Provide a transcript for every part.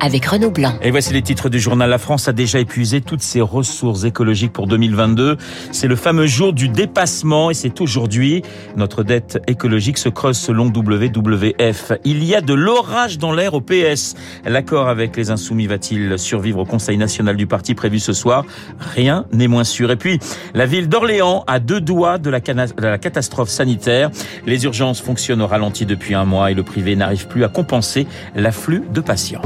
avec Renaud Blanc. Et voici les titres du journal. La France a déjà épuisé toutes ses ressources écologiques pour 2022. C'est le fameux jour du dépassement et c'est aujourd'hui. Notre dette écologique se creuse selon WWF. Il y a de l'orage dans l'air au PS. L'accord avec les Insoumis va-t-il survivre au Conseil national du parti prévu ce soir? Rien n'est moins sûr. Et puis, la ville d'Orléans a deux doigts de la, de la catastrophe sanitaire. Les urgences fonctionnent au ralenti depuis un mois et le privé n'arrive plus à compenser l'afflux de patients.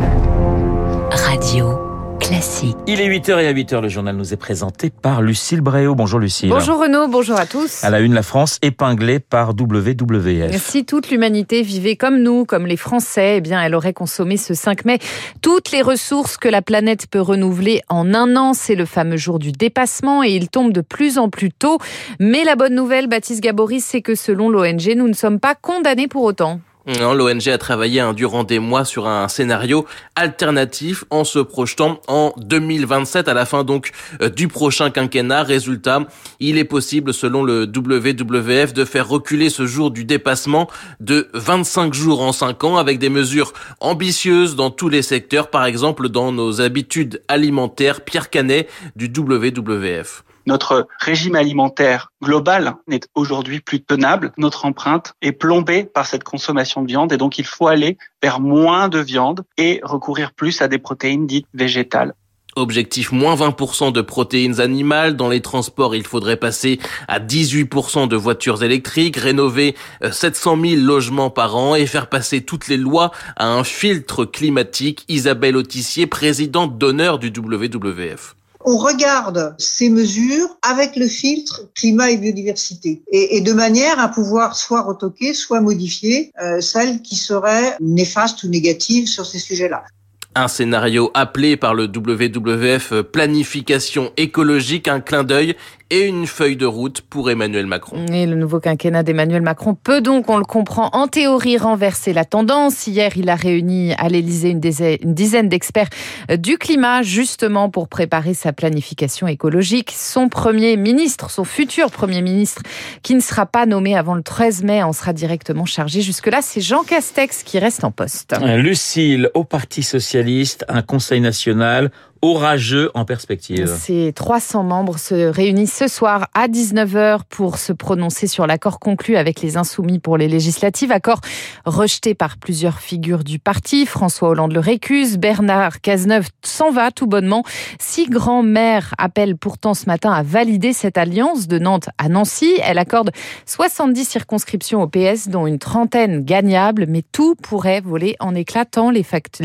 Radio Classique. Il est 8h et à 8h, le journal nous est présenté par Lucille Bréau. Bonjour Lucille. Bonjour Renaud, bonjour à tous. À la une, la France épinglée par WWF. Si toute l'humanité vivait comme nous, comme les Français, eh bien, elle aurait consommé ce 5 mai toutes les ressources que la planète peut renouveler en un an. C'est le fameux jour du dépassement et il tombe de plus en plus tôt. Mais la bonne nouvelle, Baptiste Gaboris, c'est que selon l'ONG, nous ne sommes pas condamnés pour autant. L'ONG a travaillé hein, durant des mois sur un scénario alternatif en se projetant en 2027 à la fin donc euh, du prochain quinquennat. Résultat, il est possible selon le WWF de faire reculer ce jour du dépassement de 25 jours en 5 ans avec des mesures ambitieuses dans tous les secteurs, par exemple dans nos habitudes alimentaires. Pierre Canet du WWF. Notre régime alimentaire global n'est aujourd'hui plus tenable. Notre empreinte est plombée par cette consommation de viande et donc il faut aller vers moins de viande et recourir plus à des protéines dites végétales. Objectif moins 20% de protéines animales. Dans les transports, il faudrait passer à 18% de voitures électriques, rénover 700 euh, 000 logements par an et faire passer toutes les lois à un filtre climatique. Isabelle Autissier, présidente d'honneur du WWF on regarde ces mesures avec le filtre climat et biodiversité et, de manière à pouvoir soit retoquer, soit modifier euh, celles qui seraient néfastes ou négatives sur ces sujets-là. Un scénario appelé par le WWF planification écologique, un clin d'œil et une feuille de route pour Emmanuel Macron. Et le nouveau quinquennat d'Emmanuel Macron peut donc, on le comprend, en théorie renverser la tendance. Hier, il a réuni à l'Élysée une dizaine d'experts du climat justement pour préparer sa planification écologique. Son premier ministre, son futur premier ministre, qui ne sera pas nommé avant le 13 mai, en sera directement chargé. Jusque-là, c'est Jean Castex qui reste en poste. Lucille, au Parti socialiste, un conseil national orageux en perspective. Ces 300 membres se réunissent ce soir à 19h pour se prononcer sur l'accord conclu avec les Insoumis pour les législatives, accord rejeté par plusieurs figures du parti. François Hollande le récuse, Bernard Cazeneuve s'en va tout bonnement. Six grands maires appellent pourtant ce matin à valider cette alliance de Nantes à Nancy. Elle accorde 70 circonscriptions au PS, dont une trentaine gagnables, mais tout pourrait voler en éclatant. Les,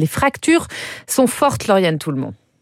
fractures sont fortes, Lauriane Tout.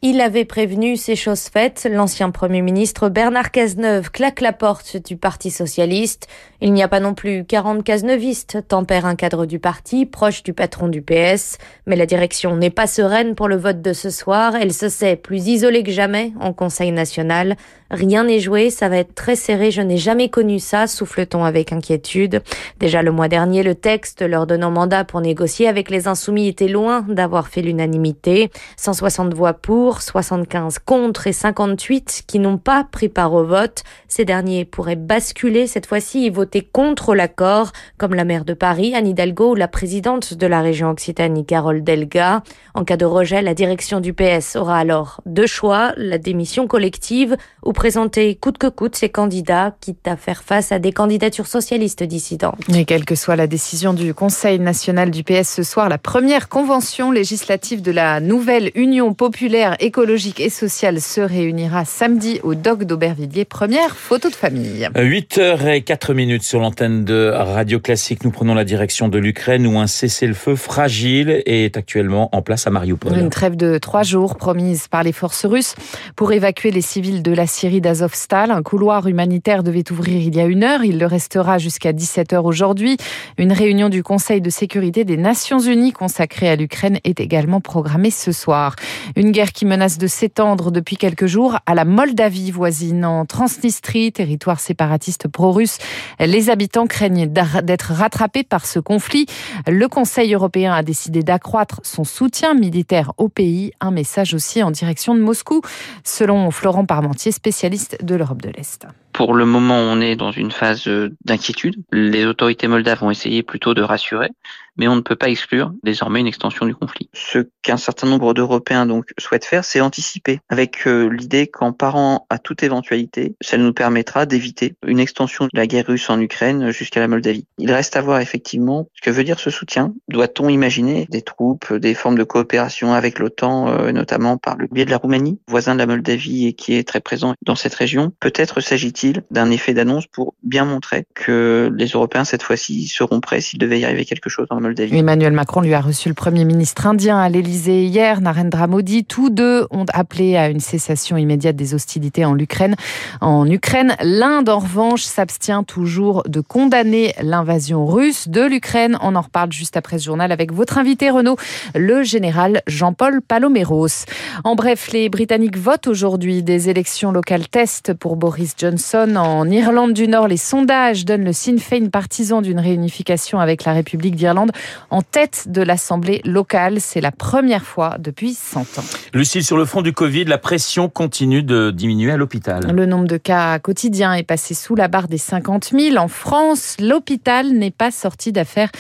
Il avait prévenu ces choses faites. L'ancien Premier ministre Bernard Cazeneuve claque la porte du Parti socialiste. Il n'y a pas non plus 40 cazeneuvistes, tempère un cadre du parti, proche du patron du PS. Mais la direction n'est pas sereine pour le vote de ce soir. Elle se sait plus isolée que jamais en Conseil national. Rien n'est joué, ça va être très serré. Je n'ai jamais connu ça, souffle-t-on avec inquiétude. Déjà le mois dernier, le texte leur donnant mandat pour négocier avec les insoumis était loin d'avoir fait l'unanimité. 160 voix pour, 75 contre et 58 qui n'ont pas pris part au vote. Ces derniers pourraient basculer cette fois-ci et voter contre l'accord, comme la maire de Paris, Anne Hidalgo, ou la présidente de la région Occitanie, Carole Delga. En cas de rejet, la direction du PS aura alors deux choix, la démission collective ou présenter coûte que coûte ses candidats, quitte à faire face à des candidatures socialistes dissidentes. Et quelle que soit la décision du Conseil national du PS ce soir, la première convention législative de la nouvelle Union populaire écologique et sociale se réunira samedi au Doc d'Aubervilliers. Première photo de famille. 8h04 minutes sur l'antenne de Radio Classique. Nous prenons la direction de l'Ukraine où un cessez-le-feu fragile est actuellement en place à Mariupol. Une trêve de trois jours promise par les forces russes pour évacuer les civils de la Syrie d'Azovstal. Un couloir humanitaire devait ouvrir il y a une heure. Il le restera jusqu'à 17h aujourd'hui. Une réunion du Conseil de sécurité des Nations Unies consacrée à l'Ukraine est également programmée ce soir. Une guerre qui menace de s'étendre depuis quelques jours à la Moldavie voisine, en Transnistrie, territoire séparatiste pro-russe. Les habitants craignent d'être rattrapés par ce conflit. Le Conseil européen a décidé d'accroître son soutien militaire au pays. Un message aussi en direction de Moscou, selon Florent Parmentier, spécialiste de l'Europe de l'Est. Pour le moment, on est dans une phase d'inquiétude. Les autorités moldaves vont essayer plutôt de rassurer, mais on ne peut pas exclure désormais une extension du conflit. Ce qu'un certain nombre d'Européens donc souhaitent faire, c'est anticiper, avec euh, l'idée qu'en parant à toute éventualité, ça nous permettra d'éviter une extension de la guerre russe en Ukraine jusqu'à la Moldavie. Il reste à voir effectivement ce que veut dire ce soutien. Doit-on imaginer des troupes, des formes de coopération avec l'OTAN, euh, notamment par le biais de la Roumanie, voisin de la Moldavie et qui est très présent dans cette région? Peut-être s'agit-il d'un effet d'annonce pour bien montrer que les Européens cette fois-ci seront prêts s'il devait y arriver quelque chose Emmanuel Macron lui a reçu le Premier ministre indien à l'Élysée hier, Narendra Modi. Tous deux ont appelé à une cessation immédiate des hostilités en Ukraine. En Ukraine, l'Inde, en revanche, s'abstient toujours de condamner l'invasion russe de l'Ukraine. On en reparle juste après ce journal avec votre invité Renaud, le général Jean-Paul Paloméros. En bref, les Britanniques votent aujourd'hui des élections locales test pour Boris Johnson. En Irlande du Nord, les sondages donnent le Sinn Féin partisan d'une réunification avec la République d'Irlande en tête de l'Assemblée locale. C'est la première fois depuis 100 ans. Lucille, sur le front du Covid, la pression continue de diminuer à l'hôpital. Le nombre de cas quotidiens est passé sous la barre des 50 000. En France, l'hôpital n'est pas sorti d'affaires.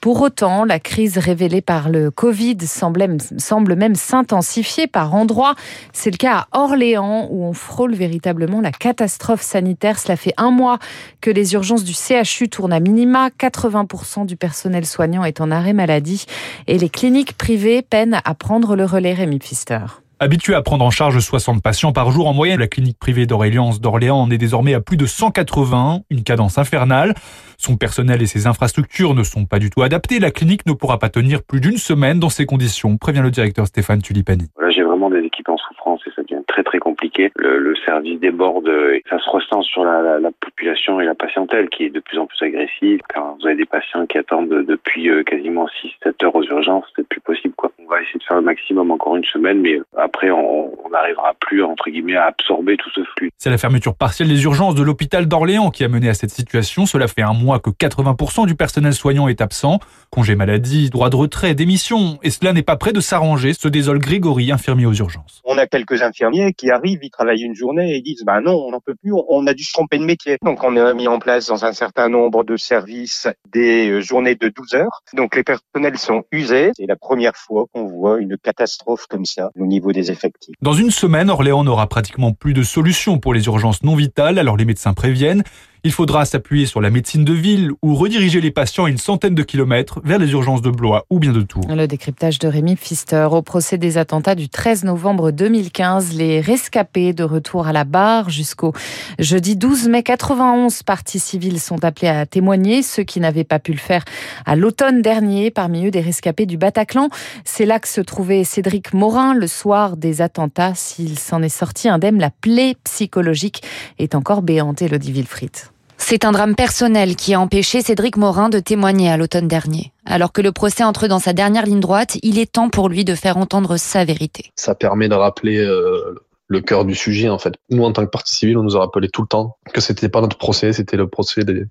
Pour autant, la crise révélée par le Covid semble, même s'intensifier par endroits. C'est le cas à Orléans où on frôle véritablement la catastrophe sanitaire. Cela fait un mois que les urgences du CHU tournent à minima. 80% du personnel soignant est en arrêt maladie et les cliniques privées peinent à prendre le relais Rémi Pfister. Habitué à prendre en charge 60 patients par jour en moyenne, la clinique privée d'Aurélien d'Orléans en est désormais à plus de 180, une cadence infernale. Son personnel et ses infrastructures ne sont pas du tout adaptés. La clinique ne pourra pas tenir plus d'une semaine dans ces conditions, prévient le directeur Stéphane Tulipani. J'ai des équipes en souffrance et ça devient très très compliqué. Le, service déborde et ça se ressent sur la, population et la patientèle qui est de plus en plus agressive. Quand vous avez des patients qui attendent depuis euh, quasiment 6-7 heures aux urgences, c'est plus possible quoi. On va essayer de faire le maximum encore une semaine, mais après on n'arrivera plus entre guillemets à absorber tout ce flux. C'est la fermeture partielle des urgences de l'hôpital d'Orléans qui a mené à cette situation. Cela fait un mois que 80% du personnel soignant est absent. Congé maladie, droit de retrait, démission. Et cela n'est pas prêt de s'arranger, se désole Grégory, infirmier aux urgences. On a quelques infirmiers qui arrivent, ils travaillent une journée et ils disent, bah non, on n'en peut plus, on a dû se tromper de métier. Donc on a mis en place dans un certain nombre de services des euh, journées de 12 heures. Donc les personnels sont usés. C'est la première fois qu'on voit une catastrophe comme ça au niveau des effectifs. Dans une semaine, Orléans n'aura pratiquement plus de solutions pour les urgences non vitales, alors les médecins préviennent. Il faudra s'appuyer sur la médecine de ville ou rediriger les patients à une centaine de kilomètres vers les urgences de Blois ou bien de Tours. Le décryptage de Rémi Pfister au procès des attentats du 13 novembre 2015. Les rescapés de retour à la barre jusqu'au jeudi 12 mai 91 parties civiles sont appelés à témoigner. Ceux qui n'avaient pas pu le faire à l'automne dernier, parmi eux des rescapés du Bataclan. C'est là que se trouvait Cédric Morin le soir des attentats. S'il s'en est sorti indemne, la plaie psychologique est encore béante, Elodie Wilfried. C'est un drame personnel qui a empêché Cédric Morin de témoigner à l'automne dernier. Alors que le procès entre dans sa dernière ligne droite, il est temps pour lui de faire entendre sa vérité. Ça permet de rappeler euh, le cœur du sujet en fait. Nous en tant que partie civile, on nous a rappelé tout le temps que c'était pas notre procès, c'était le procès des,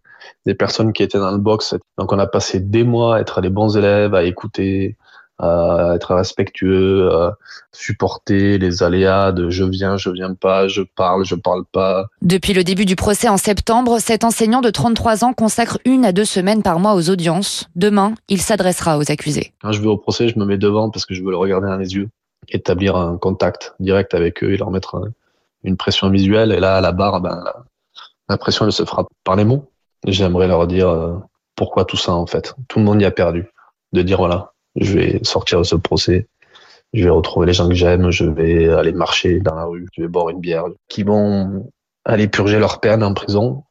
des personnes qui étaient dans le box. Donc on a passé des mois à être des bons élèves, à écouter, à être respectueux, à supporter les aléas de je viens, je viens pas, je parle, je parle pas. Depuis le début du procès en septembre, cet enseignant de 33 ans consacre une à deux semaines par mois aux audiences. Demain, il s'adressera aux accusés. Quand je vais au procès, je me mets devant parce que je veux le regarder dans les yeux, établir un contact direct avec eux et leur mettre une pression visuelle. Et là, à la barre, ben, la, pression elle se fera par les mots. J'aimerais leur dire euh, pourquoi tout ça en fait. Tout le monde y a perdu. De dire voilà, je vais sortir de ce procès, je vais retrouver les gens que j'aime, je vais aller marcher dans la rue, je vais boire une bière, qui vont aller purger leur peine en prison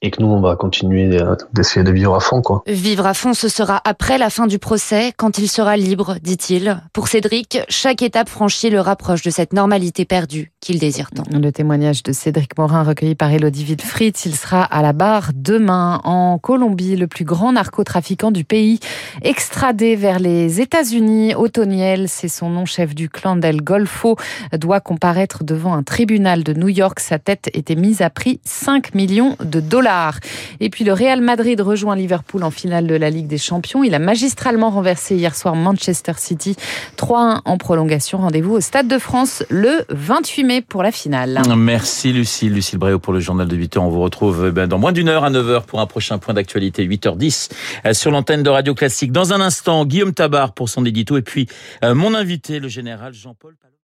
et que nous, on va continuer d'essayer de vivre à fond. Quoi. Vivre à fond, ce sera après la fin du procès, quand il sera libre, dit-il. Pour Cédric, chaque étape franchie le rapproche de cette normalité perdue qu'il désire tant. Le témoignage de Cédric Morin recueilli par Elodie Wilfried, il sera à la barre demain en Colombie, le plus grand narcotrafiquant du pays, extradé vers les États-Unis. Otoniel, c'est son nom, chef du clan d'El Golfo, doit comparaître devant un tribunal de New York. Sa tête était mise à prix 5 millions de dollars. Et puis le Real Madrid rejoint Liverpool en finale de la Ligue des Champions. Il a magistralement renversé hier soir Manchester City 3-1 en prolongation. Rendez-vous au Stade de France le 28 mai pour la finale. Merci Lucille. Lucille Bréau pour le journal de 8h. On vous retrouve eh ben, dans moins d'une heure à 9h pour un prochain point d'actualité 8h10 euh, sur l'antenne de Radio Classique. Dans un instant, Guillaume Tabar pour son édito et puis euh, mon invité, le général Jean-Paul